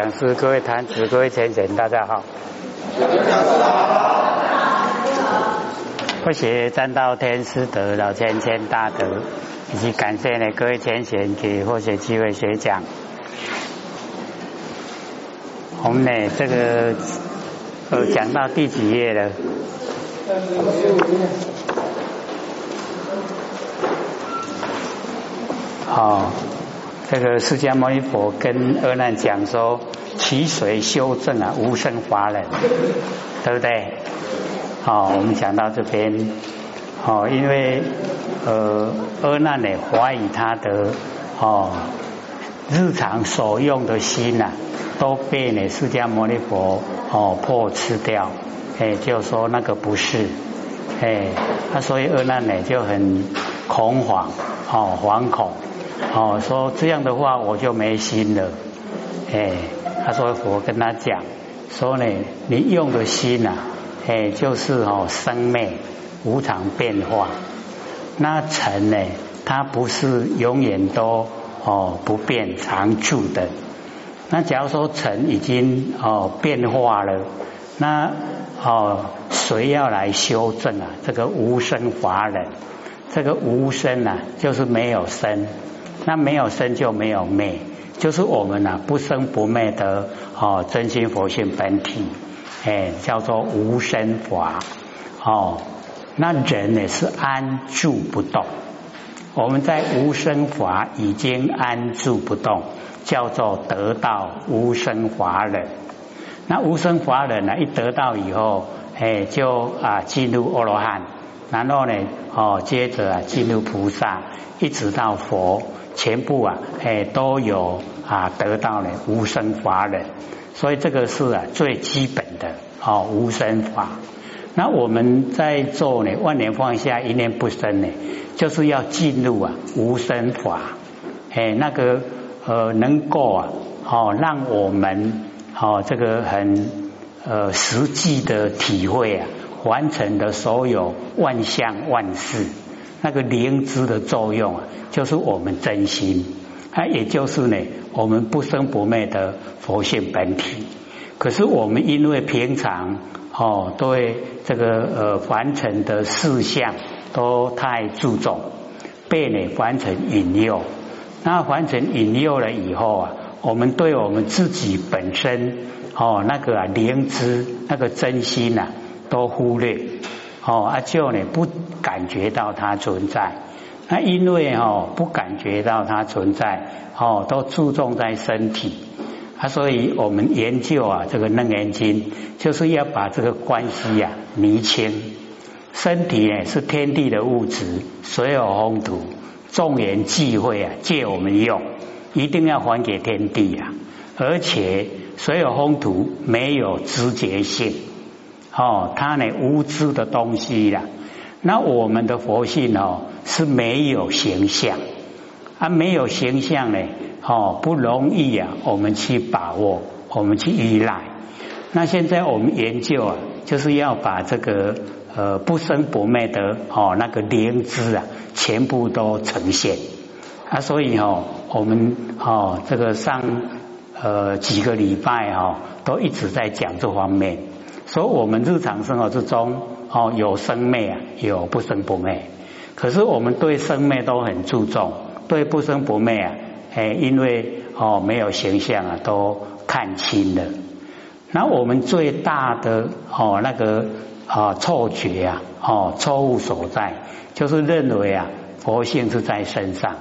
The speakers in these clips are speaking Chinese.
讲师、各位坛子、各位先贤，大家好。不学占道天师德老千千大德，以及感谢呢各位先贤给获学机会学讲。我们呢这个呃讲到第几页了？哦。这个释迦牟尼佛跟阿难讲说：“其水修正啊，无生法忍，对不对？”好，我们讲到这边，哦，因为呃，阿难呢怀疑他的哦日常所用的心呐，都被呢释迦牟尼佛哦破吃掉，哎，就说那个不是，哎，他所以阿难呢就很恐慌，哦，惶恐。哦，说这样的话我就没心了，哎，他说佛跟他讲，说呢，你用的心呐，哎，就是哦生灭无常变化，那尘呢，它不是永远都哦不变常住的，那假如说尘已经哦变化了，那哦谁要来修正啊？这个无生法忍，这个无生啊，就是没有生。那没有生就没有灭，就是我们呐不生不灭的哦真心佛性本体，哎叫做无生法哦。那人呢是安住不动，我们在无生法已经安住不动，叫做得到无生法忍。那无生法忍呢一得到以后，哎就啊进入阿罗汉，然后呢哦接着啊进入菩萨，一直到佛。全部啊，哎，都有啊，得到了无生法忍，所以这个是啊最基本的哦，无生法。那我们在做呢，万年放下，一念不生呢，就是要进入啊无生法，哎，那个呃，能够啊，哦，让我们哦，这个很呃实际的体会啊，完成的所有万象万事。那个灵知的作用啊，就是我们真心，它也就是呢，我们不生不灭的佛性本体。可是我们因为平常哦，对这个呃凡尘的事项都太注重，被呢凡尘引诱。那凡尘引诱了以后啊，我们对我们自己本身哦那个灵知那个真心呐，都忽略。哦，阿舅呢不感觉到它存在，那因为哦不感觉到它存在，哦都注重在身体，啊，所以我们研究啊这个楞严经，就是要把这个关系呀厘清。身体呢是天地的物质，所有风土，众缘忌讳啊借我们用，一定要还给天地啊，而且所有风土没有直觉性。哦，他呢无知的东西啦，那我们的佛性哦是没有形象，啊没有形象呢，哦不容易啊，我们去把握，我们去依赖。那现在我们研究啊，就是要把这个呃不生不灭的哦那个灵知啊，全部都呈现啊，所以哦我们哦这个上呃几个礼拜哦，都一直在讲这方面。所以，我们日常生活之中，哦，有生灭啊，有不生不灭。可是，我们对生灭都很注重，对不生不灭啊，哎，因为哦没有形象啊，都看清了。那我们最大的哦那个啊错觉啊，哦错误所在，就是认为啊佛性是在身上。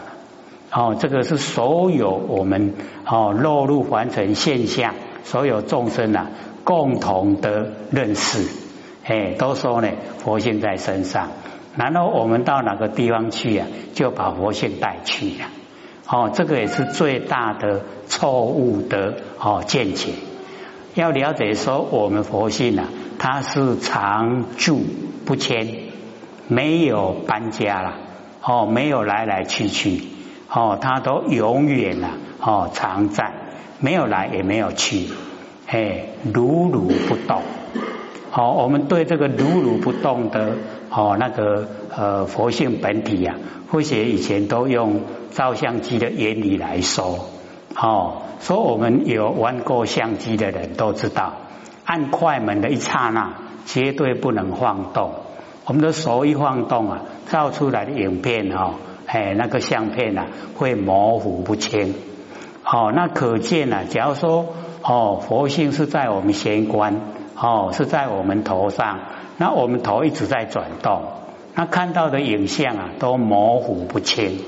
哦，这个是所有我们哦落入凡尘现象，所有众生啊。共同的认识，哎，都说呢，佛性在身上。然后我们到哪个地方去呀，就把佛性带去了。哦，这个也是最大的错误的哦见解。要了解说，我们佛性啊，它是常住不迁，没有搬家了，哦，没有来来去去，哦，它都永远啊，哦，常在，没有来也没有去。哎，如如不动。好，我们对这个如如不动的哦，那个呃佛性本体呀，或许以前都用照相机的原理来说，哦，说我们有玩过相机的人都知道，按快门的一刹那，绝对不能晃动。我们的手一晃动啊，照出来的影片哦，哎，那个相片啊，会模糊不清。哦，那可见啊，假如说哦，佛性是在我们玄关，哦，是在我们头上，那我们头一直在转动，那看到的影像啊，都模糊不清。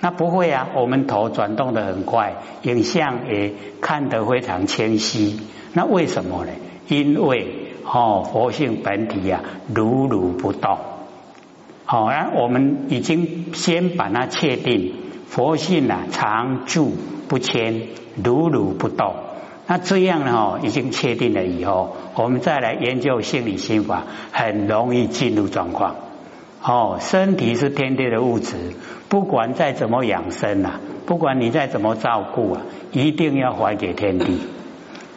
那不会啊，我们头转动的很快，影像也看得非常清晰。那为什么呢？因为哦，佛性本体呀，如如不动。好，那我们已经先把它确定，佛性啊，常住不迁，如如不动。那这样呢，哦，已经确定了以后，我们再来研究心理心法，很容易进入状况。哦，身体是天地的物质。不管再怎么养生啊，不管你再怎么照顾啊，一定要还给天地。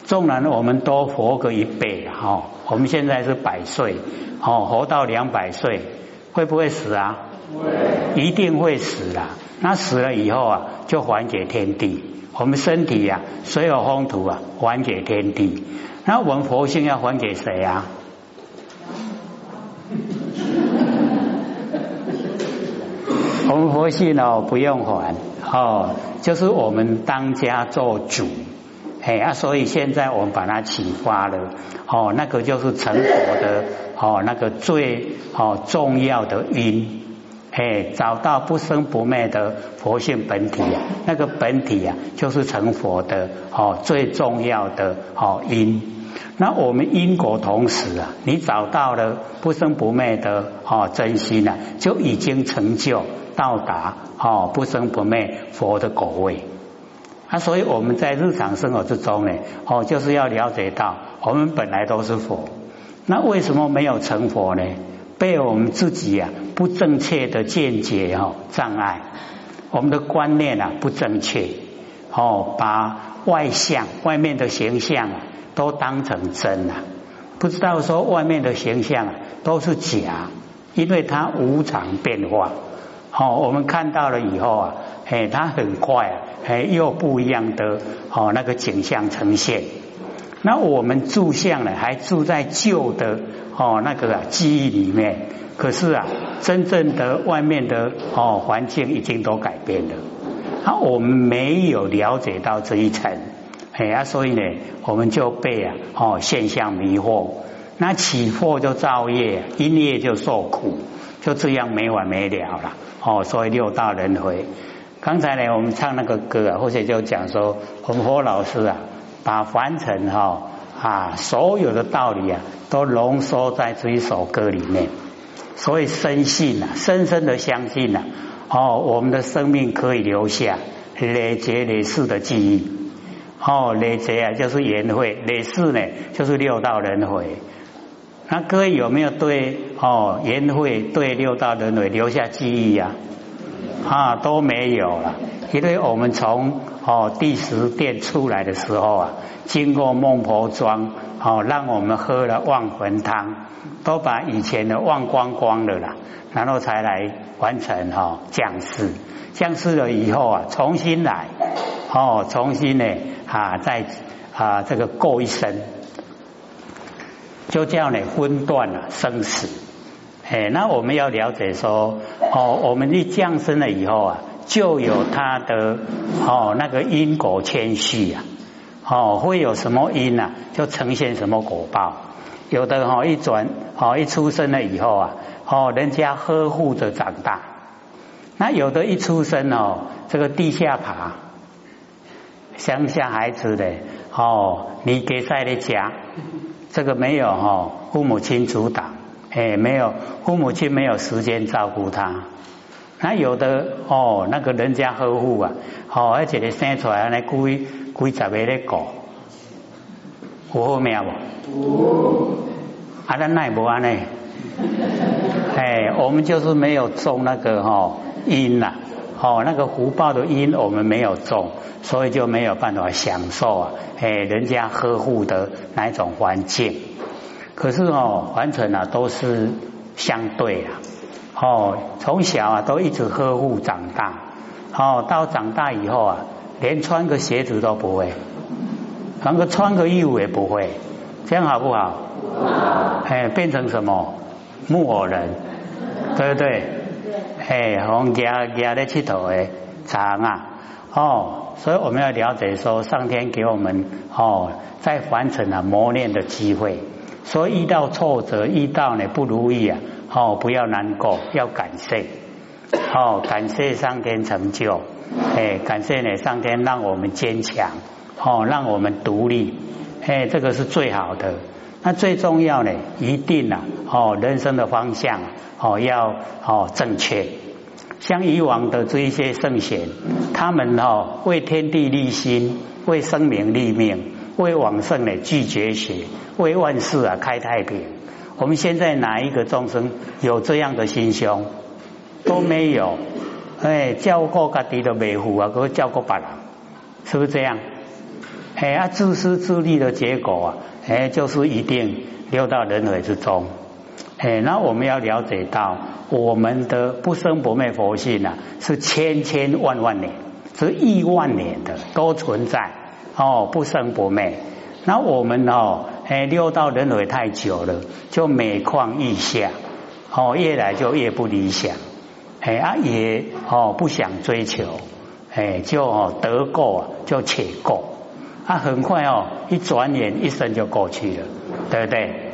纵然我们多活个一倍哈，我们现在是百岁，哦，活到两百岁，会不会死啊？会，一定会死的。那死了以后啊，就还给天地。我们身体呀，所有风土啊，还给天地。那我们佛性要还给谁啊？我们佛性呢不用还哦，就是我们当家做主，哎啊，所以现在我们把它启发了哦，那个就是成佛的哦，那个最哦重要的因，哎，找到不生不灭的佛性本体啊，那个本体啊，就是成佛的哦最重要的哦因。那我们因果同时啊，你找到了不生不灭的哦真心啊，就已经成就。到达哦不生不灭佛的果位啊，所以我们在日常生活之中呢，哦就是要了解到我们本来都是佛，那为什么没有成佛呢？被我们自己啊不正确的见解哦障碍，我们的观念啊不正确哦，把外相外面的形象啊都当成真啊，不知道说外面的形象啊都是假，因为它无常变化。哦，我们看到了以后啊，哎，它很快啊，哎，又不一样的哦那个景象呈现。那我们住相呢，还住在旧的哦那个记忆里面。可是啊，真正的外面的哦环境已经都改变了。啊，我们没有了解到这一层，哎呀，所以呢，我们就被啊哦现象迷惑。那起惑就造业，因业就受苦，就这样没完没了了。哦，所以六道轮回。刚才呢，我们唱那个歌啊，或者就讲说，洪波老师啊，把凡尘哈啊所有的道理啊，都浓缩在这一首歌里面。所以深信啊，深深的相信呐，哦，我们的生命可以留下累劫累世的记忆。哦，累劫啊，就是缘会；累世呢，就是六道轮回。那各位有没有对哦缘会对六道轮回留下记忆呀？啊，啊都没有了，因为我们从哦第十殿出来的时候啊，经过孟婆庄，哦让我们喝了忘魂汤，都把以前的忘光光了啦，然后才来完成哈降世，降世了以后啊，重新来哦，重新呢啊再啊这个过一生。就叫你分断了生死，哎，那我们要了解说，哦，我们一降生了以后啊，就有他的哦那个因果牵续啊，哦会有什么因啊，就呈现什么果报。有的哈一转哦一出生了以后啊，哦人家呵护着长大，那有的一出生哦这个地下爬，乡下孩子的哦你给在的家。这个没有哈，父母亲阻挡，哎，没有父母亲没有时间照顾他。那有的哦，那个人家呵护啊，哦，而且你生出来那几几十个的狗，有好命不？啊，那奈不安呢？哎，我们就是没有种那个哈因呐。哦，那个福报的因我们没有种，所以就没有办法享受啊，哎，人家呵护的那一种环境。可是哦，完全啊都是相对啊。哦，从小啊都一直呵护长大，哦，到长大以后啊，连穿个鞋子都不会，连个穿个衣服也不会，这样好不好？哎，变成什么？木偶人，对不对？哎，红家家在剃头的长啊，哦，所以我们要了解说，上天给我们哦，在凡尘啊磨练的机会，所以遇到挫折，遇到呢不如意啊，哦，不要难过，要感谢，哦，感谢上天成就。哎，感谢呢，上天让我们坚强，哦，让我们独立，哎，这个是最好的。那最重要呢，一定啊，哦，人生的方向哦要哦正确。像以往的这一些圣贤，他们哦为天地立心，为生民立命，为往圣呢拒绝学，为万世啊开太平。我们现在哪一个众生有这样的心胸？都没有。哎，照顾家己都未负啊，可照顾别人，是不是这样？哎啊，自私自利的结果啊，哎，就是一定流到人海之中。哎，那我们要了解到，我们的不生不灭佛性啊，是千千万万年，是亿万年的都存在哦，不生不灭。那我们哦，哎，溜到轮回太久了，就每况愈下，哦，越来就越不理想。哎啊也哦不想追求，哎就得过就且过，啊很快哦一转眼一生就过去了，对不对？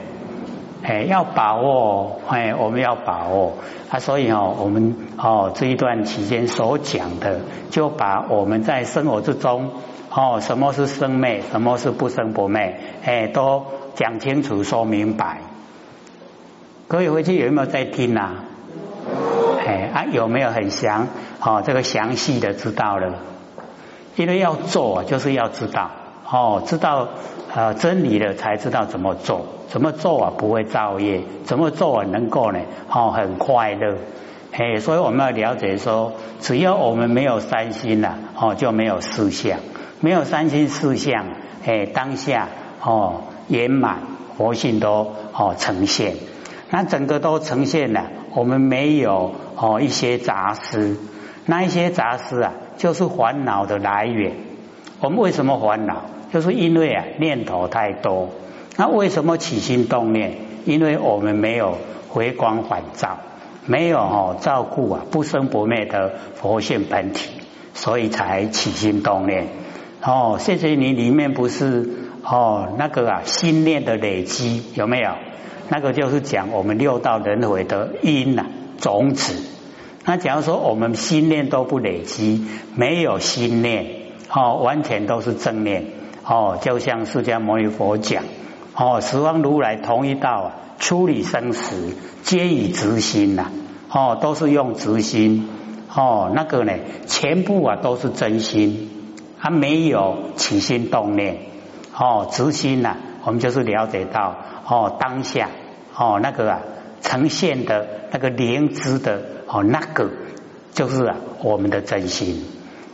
哎要把握，哎我们要把握啊，所以哦我们哦这一段期间所讲的，就把我们在生活之中哦什么是生灭，什么是不生不灭，哎都讲清楚说明白。各位回去有没有在听啊？哎啊，有没有很详？哦，这个详细的知道了，因为要做就是要知道哦，知道呃真理了才知道怎么做，怎么做啊不会造业，怎么做啊能够呢哦很快乐。嘿，所以我们要了解说，只要我们没有三心了哦，就没有四相，没有三心四相，哎当下哦圆满活性都哦呈现，那整个都呈现了。我们没有哦一些杂思，那一些杂思啊，就是烦恼的来源。我们为什么烦恼？就是因为啊念头太多。那为什么起心动念？因为我们没有回光返照，没有哦照顾啊不生不灭的佛性本体，所以才起心动念。哦，谢谢你里面不是哦那个啊心念的累积有没有？那个就是讲我们六道轮回的因呐种子。那假如说我们心念都不累积，没有心念哦，完全都是正念哦，就像释迦牟尼佛讲哦，十方如来同一道啊，处理生死皆以直心呐哦，都是用直心哦，那个呢全部啊都是真心，它没有起心动念哦，直心呐，我们就是了解到哦当下。哦，那个啊，呈现的那个灵知的哦，那个就是啊，我们的真心。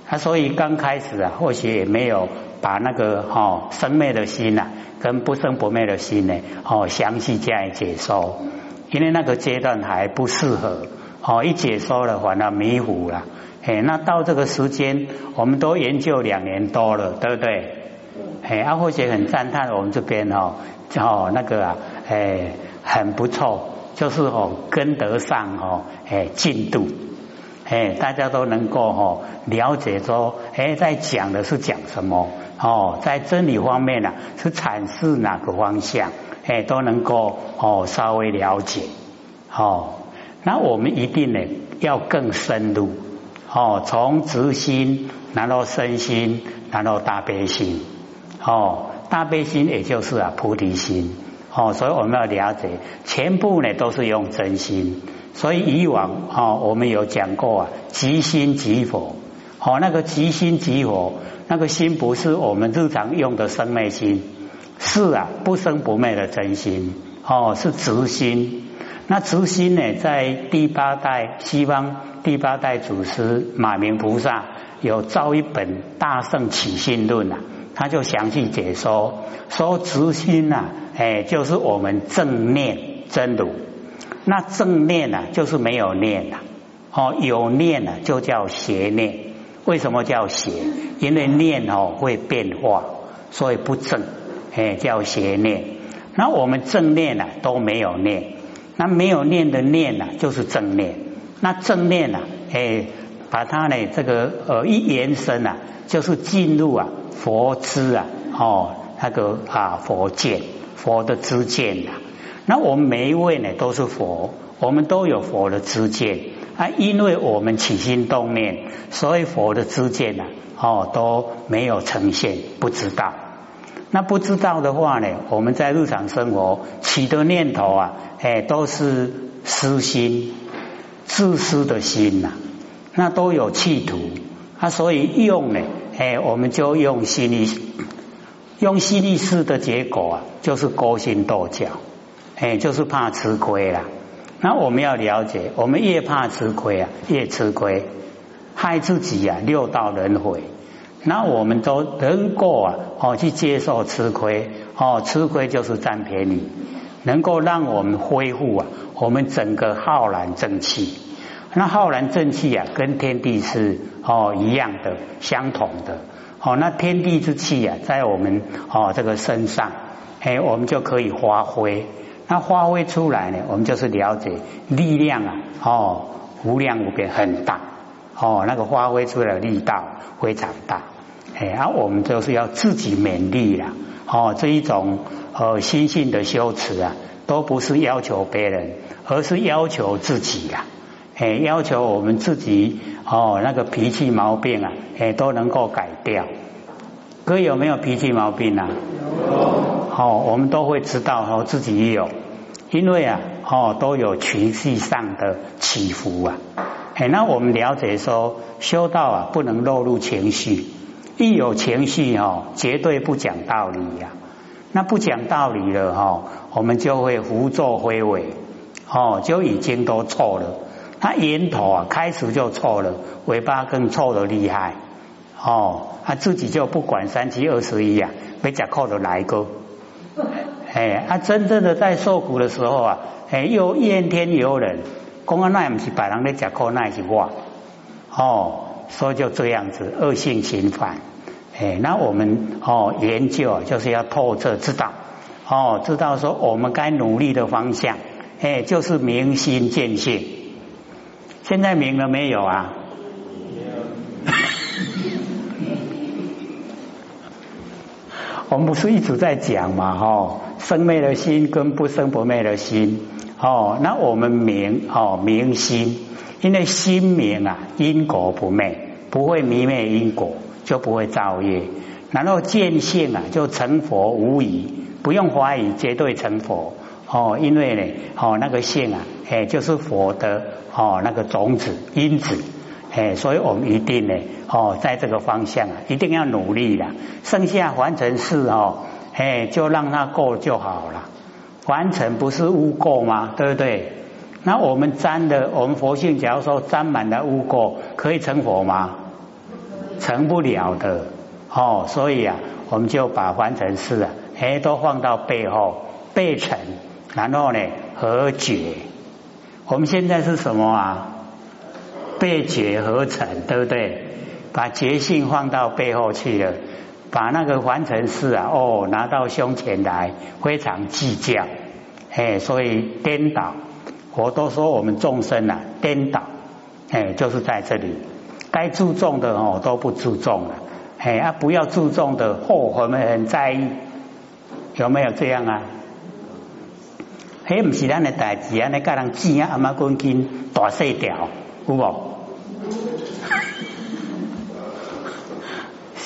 啊，所以刚开始啊，或许也没有把那个哦生灭的心呐，跟不生不灭的心呢，哦详细加以解说，因为那个阶段还不适合。哦，一解说了，反而迷糊了。哎，那到这个时间，我们都研究两年多了，对不对？哎，阿慧姐很赞叹我们这边哦，哦那个啊，哎。很不错，就是哦跟得上哦，哎进度，哎大家都能够哦了解说，哎在讲的是讲什么哦，在真理方面呢是阐释哪个方向，哎都能够哦稍微了解哦，那我们一定呢要更深入哦，从直心，然后身心，然后大悲心，哦大悲心也就是啊菩提心。哦，所以我们要了解，全部呢都是用真心。所以以往哦，我们有讲过啊，即心即佛。哦，那个即心即佛，那个心不是我们日常用的生灭心，是啊，不生不灭的真心。哦，是直心。那直心呢，在第八代西方第八代祖师马明菩萨有造一本《大圣起心论》啊。他就详细解说，说直心呐，哎，就是我们正念真如。那正念呢，就是没有念呐，哦，有念呐，就叫邪念。为什么叫邪？因为念哦会变化，所以不正，哎叫邪念。那我们正念啊都没有念，那没有念的念啊就是正念。那正念啊，哎把它呢这个呃一延伸啊，就是进入啊佛知啊哦那个啊佛见佛的知见啊。那我们每一位呢都是佛，我们都有佛的知见啊，因为我们起心动念，所以佛的知见呢哦都没有呈现，不知道。那不知道的话呢，我们在日常生活起的念头啊，哎都是私心、自私的心呐，那都有企图啊，所以用呢，哎我们就用心力，用心力事的结果啊，就是勾心斗角。哎，就是怕吃亏啦。那我们要了解，我们越怕吃亏啊，越吃亏，害自己啊，六道轮回。那我们都能够啊，哦，去接受吃亏，哦，吃亏就是占便宜，能够让我们恢复啊，我们整个浩然正气。那浩然正气啊，跟天地是哦一样的，相同的。哦，那天地之气啊，在我们哦这个身上，哎，我们就可以发挥。那发挥出来呢？我们就是了解力量啊，哦，无量无边，很大哦。那个发挥出来的力道非常大，哎，啊我们就是要自己勉励啦，哦，这一种呃心性的修持啊，都不是要求别人，而是要求自己啦，哎，要求我们自己哦，那个脾气毛病啊，哎，都能够改掉。哥有没有脾气毛病啊？哦，我们都会知道哦，自己也有，因为啊，哦，都有情绪上的起伏啊。哎，那我们了解说，修道啊，不能落入情绪，一有情绪哦，绝对不讲道理呀。那不讲道理了哈，我们就会胡作非为，哦，就已经都错了。他源头啊，开始就错了，尾巴更错的厉害。哦，他自己就不管三七二十一啊，没假扣的来个。哎，他真正的在受苦的时候啊，哎，又怨天尤人，公安那也不是别人在假苦，那也是我。哦，所以就这样子恶性循环。哎，那我们哦研究啊，就是要透彻知道，哦，知道说我们该努力的方向，哎，就是明心见性。现在明了没有啊？我们不是一直在讲嘛，哈，生灭的心跟不生不灭的心，哦，那我们明哦明心，因为心明啊，因果不灭，不会迷灭因果，就不会造业。然后见性啊，就成佛无疑，不用怀疑，绝对成佛。哦，因为呢，哦那个性啊，哎，就是佛的哦那个种子因子。哎，所以我们一定呢，哦，在这个方向啊，一定要努力的。剩下完成事哦，哎，就让它过就好了。完成不是污垢吗？对不对？那我们沾的，我们佛性，假如说沾满了污垢，可以成佛吗？成不了的。哦，所以啊，我们就把完成事啊，哎，都放到背后，背成，然后呢，和解。我们现在是什么啊？被觉合成，对不对？把觉性放到背后去了，把那个完成事啊，哦，拿到胸前来，非常计较，哎，所以颠倒。我都说我们众生啊，颠倒，哎，就是在这里，该注重的哦都不注重了，哎啊，不要注重的，哦，我们很在意，有没有这样啊？嘿，不是咱的代志啊，你家人钱啊，阿妈公斤大细条。有无？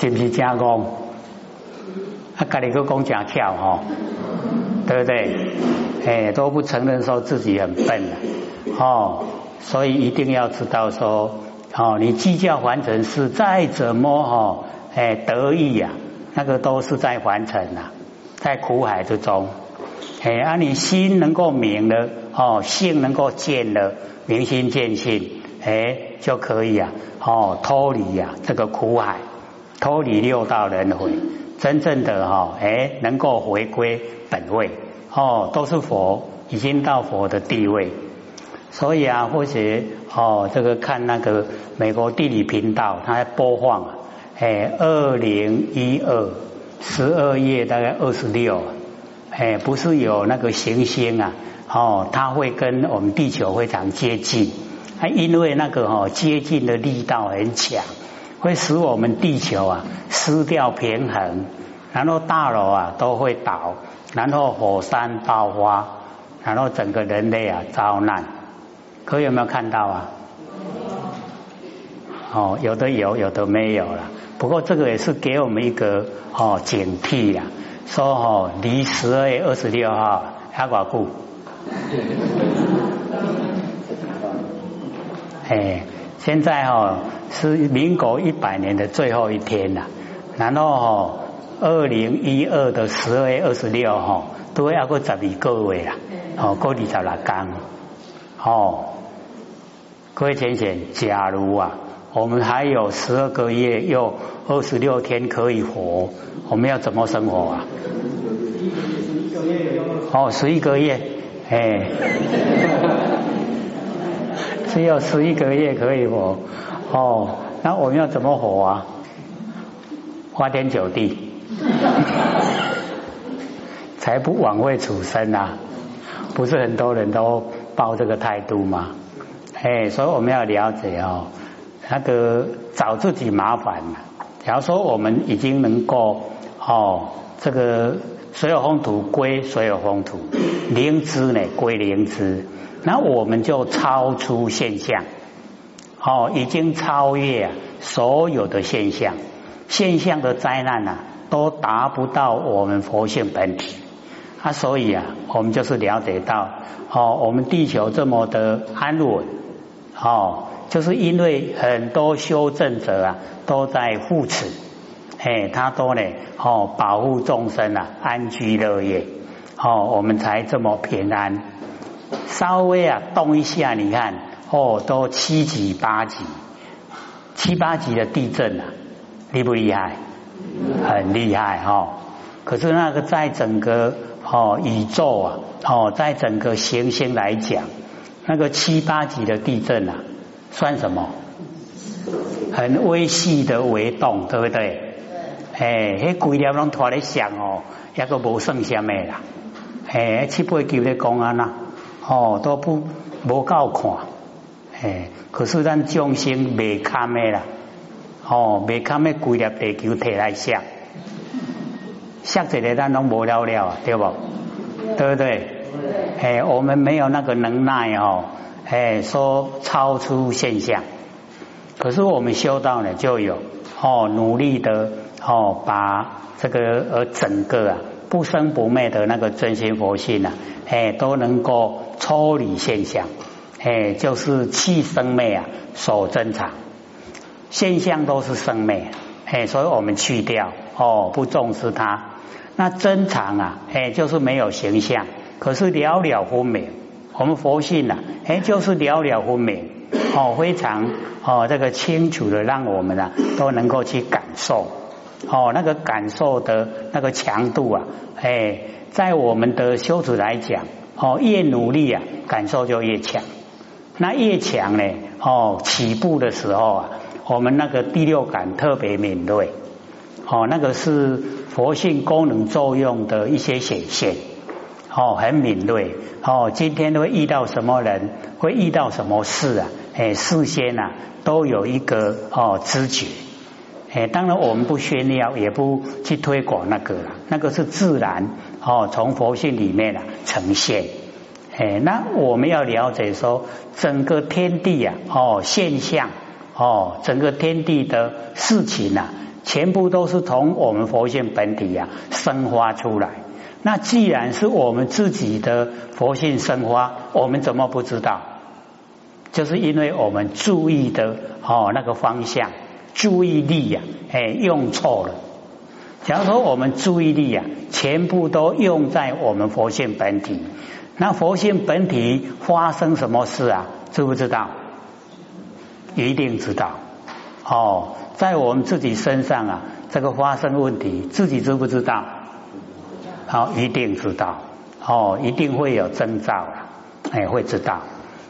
是不是这样讲？啊，家里个讲真巧吼，对不对？哎，都不承认说自己很笨了，哦，所以一定要知道说，哦，你计较凡尘是再怎么哈，哎，得意呀，那个都是在凡尘呐，在苦海之中，哎，啊，你心能够明了，哦，性能够见了，明心见性。哎，就可以啊，哦，脱离呀这个苦海，脱离六道轮回，真正的哈，哎，能够回归本位，哦，都是佛，已经到佛的地位。所以啊，或许哦，这个看那个美国地理频道，它在播放，哎，二零一二十二月大概二十六，哎，不是有那个行星啊，哦，它会跟我们地球非常接近，啊，因为那个哦接近的力道很强，会使我们地球啊失掉平衡，然后大楼啊都会倒，然后火山爆发，然后整个人类啊遭难。可有没有看到啊？哦，有的有，有的没有了。不过这个也是给我们一个哦警惕呀，说哦离十二月二十六号还寡固。哎，现在哦是民国一百年的最后一天了，然后哦二零一二的十二月二十六号都要过十二个月啦，哦过二十六天。哦，各位浅浅，假如啊，我们还有十二个月又二十六天可以活，我们要怎么生活啊？哦，十一个月，哎，只有十一个月可以活，哦，那我们要怎么活啊？花天酒地，才不枉费此生啊！不是很多人都。抱这个态度吗，哎，所以我们要了解哦，那个找自己麻烦。假如说我们已经能够哦，这个所有风土归所有风土，灵芝呢归灵芝，那我们就超出现象，哦，已经超越所有的现象，现象的灾难呐，都达不到我们佛性本体。啊，所以啊，我们就是了解到，哦，我们地球这么的安稳，哦，就是因为很多修正者啊都在护持，哎，他都呢，哦，保护众生啊，安居乐业，哦，我们才这么平安。稍微啊动一下，你看，哦，都七级八级，七八级的地震啊，厉不厉害？很厉害哈。可是那个在整个哦，宇宙啊，哦，在整个行星来讲，那个七八级的地震啊，算什么？很微细的微动，对不对？哎，迄鬼了拢拖咧响哦，也个无剩下咩啦？哎，七八级的公安呐，哦，都不无够看。哎，可是咱众生未堪的啦，哦，未堪的规粒地球摕来想。下一个咱拢无了了，对不？对不对？哎，我们没有那个能耐哦，哎，说超出现象。可是我们修道呢，就有哦，努力的哦，把这个呃整个啊不生不灭的那个真心佛性啊，哎，都能够抽离现象，哎，就是气生灭啊，所珍藏现象都是生灭，哎，所以我们去掉哦，不重视它。那真常啊，哎，就是没有形象，可是了了分明。我们佛性呐，哎，就是了了分明，哦，非常哦，这个清楚的让我们啊都能够去感受，哦，那个感受的那个强度啊，哎，在我们的修持来讲，哦，越努力啊，感受就越强。那越强呢，哦，起步的时候啊，我们那个第六感特别敏锐。哦，那个是佛性功能作用的一些显现，哦，很敏锐。哦，今天会遇到什么人，会遇到什么事啊？哎，事先啊都有一个哦知觉。哎，当然我们不炫耀，也不去推广那个了，那个是自然哦，从佛性里面啊呈现。哎，那我们要了解说，整个天地啊，哦，现象哦，整个天地的事情啊。全部都是从我们佛性本体呀生发出来。那既然是我们自己的佛性生发，我们怎么不知道？就是因为我们注意的哦那个方向，注意力呀，哎用错了。假如说我们注意力呀，全部都用在我们佛性本体，那佛性本体发生什么事啊？知不知道？一定知道。哦。在我们自己身上啊，这个发生问题，自己知不知道？好，一定知道。哦，一定会有征兆了，哎，会知道。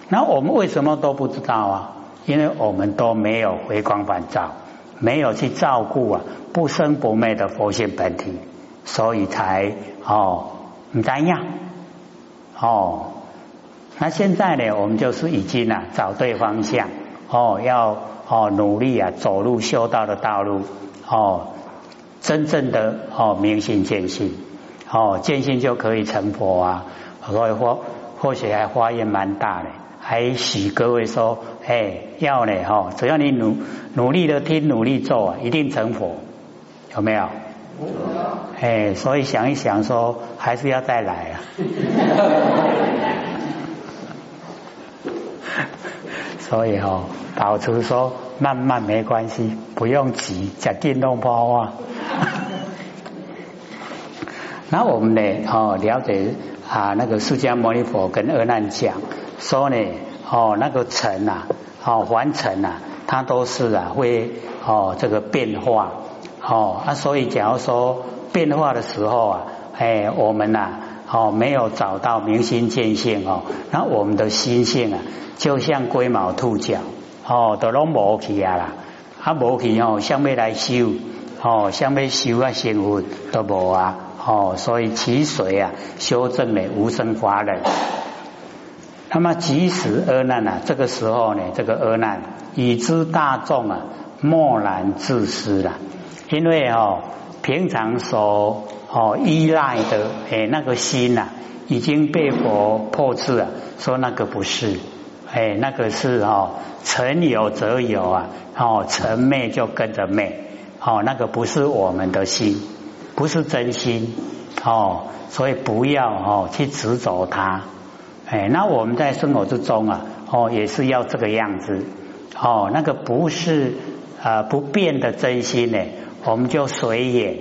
那我们为什么都不知道啊？因为我们都没有回光返照，没有去照顾啊不生不灭的佛性本体，所以才哦唔怎样哦。那现在呢，我们就是已经啊找对方向哦，要哦努力啊走入修道的道路哦，真正的哦明心见性哦见性就可以成佛啊，所以或或许还花业蛮大的，还许各位说，哎要呢哈，只要你努努力的听，努力做啊，一定成佛，有没有？哎，所以想一想说，还是要再来啊。所以哦，保持说慢慢没关系，不用急，讲电动包啊。那我们呢？哦，了解啊，那个释迦牟尼佛跟阿难讲说呢，哦，那个尘啊，哦，凡尘啊，它都是啊会哦这个变化哦啊，所以假如说变化的时候啊，哎，我们呐。哦，没有找到明心见性哦，那我们的心性啊，就像龟毛兔角哦，都拢无去啊啦，啊无去哦，想要来修哦，想要修啊幸福都无啊哦，所以其水啊修正了无生法忍。那么即使阿难啊，这个时候呢，这个阿难已知大众啊，默然自失了，因为哦，平常所哦，依赖的哎，那个心呐，已经被佛破斥了，说那个不是，哎，那个是哦，成有则有啊，哦，成灭就跟着灭，哦，那个不是我们的心，不是真心，哦，所以不要哦去执着它，哎，那我们在生活之中啊，哦，也是要这个样子，哦，那个不是呃不变的真心呢，我们就随缘。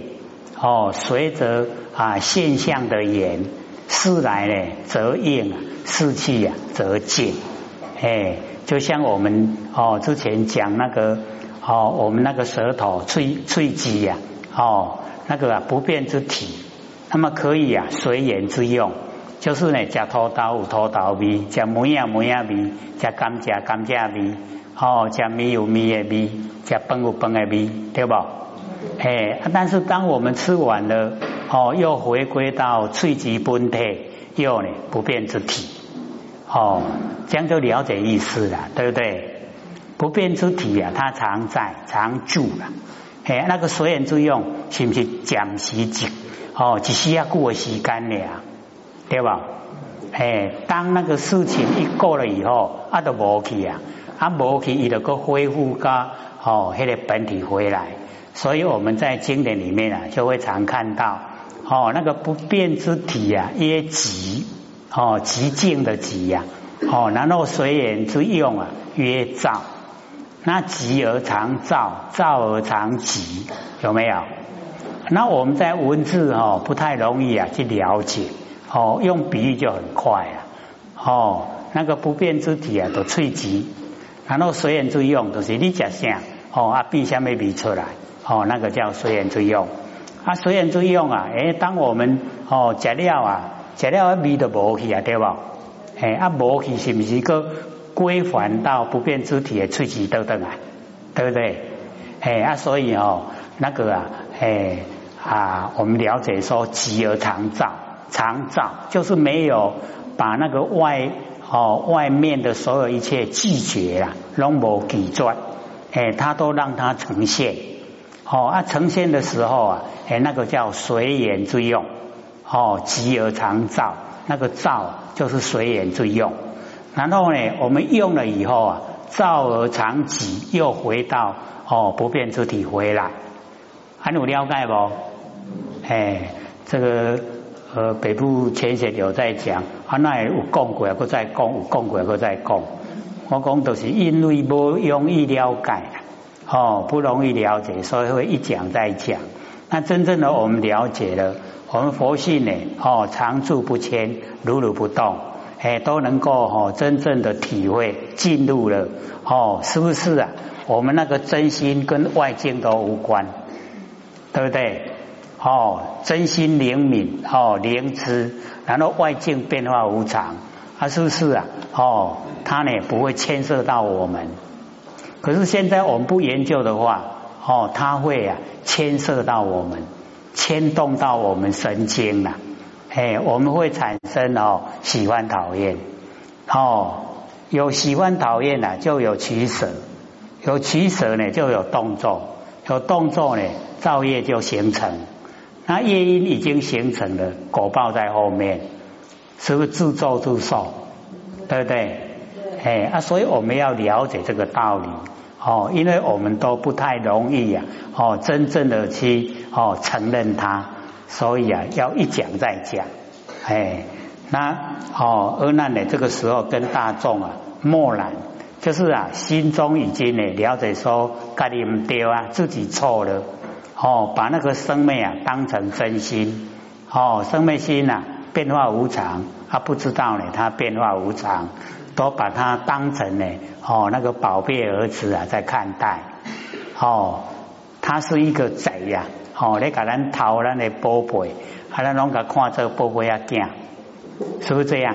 哦，随着啊现象的缘，事来呢则应，事去呀则静。哎，就像我们哦之前讲那个哦，我们那个舌头脆脆肌呀，哦那个啊不变之体，那么可以啊随缘之用，就是呢食土豆有土豆味，食梅啊梅啊味，食甘蔗甘蔗味，哦食米有米的味，食饭有饭的味，对不？哎，但是当我们吃完了，哦，又回归到脆极本体，又呢不变之体，哦，这样就了解意思了，对不对？不变之体啊，它常在常住了，哎，那个随缘之用是不是暂时即哦，只需要过时间了，对吧？哎，当那个事情一过了以后，啊都无去啊，啊无去，伊就个恢复个哦，迄个本体回来。所以我们在经典里面啊，就会常看到哦，那个不变之体啊，曰极哦，极静的极呀，哦，然后随缘之用啊，曰照。那极而常照，照而常极，有没有？那我们在文字哦，不太容易啊去了解哦，用比喻就很快啊。哦，那个不变之体啊，都脆极，然后随缘之用，就是你讲啥哦，啊，必下面比出来。哦，那个叫随缘之用，啊，随缘之用啊，诶，当我们哦食了啊，食了味都无去啊，对不？诶，啊无去是不是个归还到不变之体的脆气等等啊？对不对？诶，啊，所以哦，那个啊，诶啊，我们了解说，极而常照，常照就是没有把那个外哦外面的所有一切拒绝了，拢无拒绝，诶，它都让它呈现。哦，啊，呈现的时候啊，哎，那个叫随缘之用，哦，极而常照，那个照就是随缘之用。然后呢，我们用了以后啊，照而常极，又回到哦不变之体回来。还有了解不？哎，这个呃北部前些有在讲，啊那有讲过，又再讲，有讲过，又再讲。我讲都是因为不容易了解。哦，不容易了解，所以会一讲再讲。那真正的我们了解了，我们佛性呢，哦，常住不迁，如如不动，哎，都能够哦，真正的体会进入了，哦，是不是啊？我们那个真心跟外境都无关，对不对？哦，真心灵敏，哦，灵知，然后外境变化无常，啊，是不是啊？哦，它呢不会牵涉到我们。可是现在我们不研究的话，哦，它会啊牵涉到我们，牵动到我们神经了。哎，我们会产生哦喜欢讨厌，哦，有喜欢讨厌呢，就有取舍，有取舍呢就有动作，有动作呢造业就形成。那业因已经形成了，果报在后面，是不是自作自受？对不对？哎啊，所以我们要了解这个道理哦，因为我们都不太容易呀，哦，真正的去哦承认它。所以啊，要一讲再讲，哎，那哦，阿难呢，这个时候跟大众啊，默然，就是啊，心中已经呢了解说，该你唔对啊，自己错了，哦，把那个生命啊当成真心，哦，生命心呐变化无常，他不知道呢，他变化无常，都把它当成呢，哦，那个宝贝儿子啊在看待，哦，他是一个贼呀。哦，你甲咱偷咱的宝贝，啊，咱拢甲看这宝贝啊，囝，是不是这样？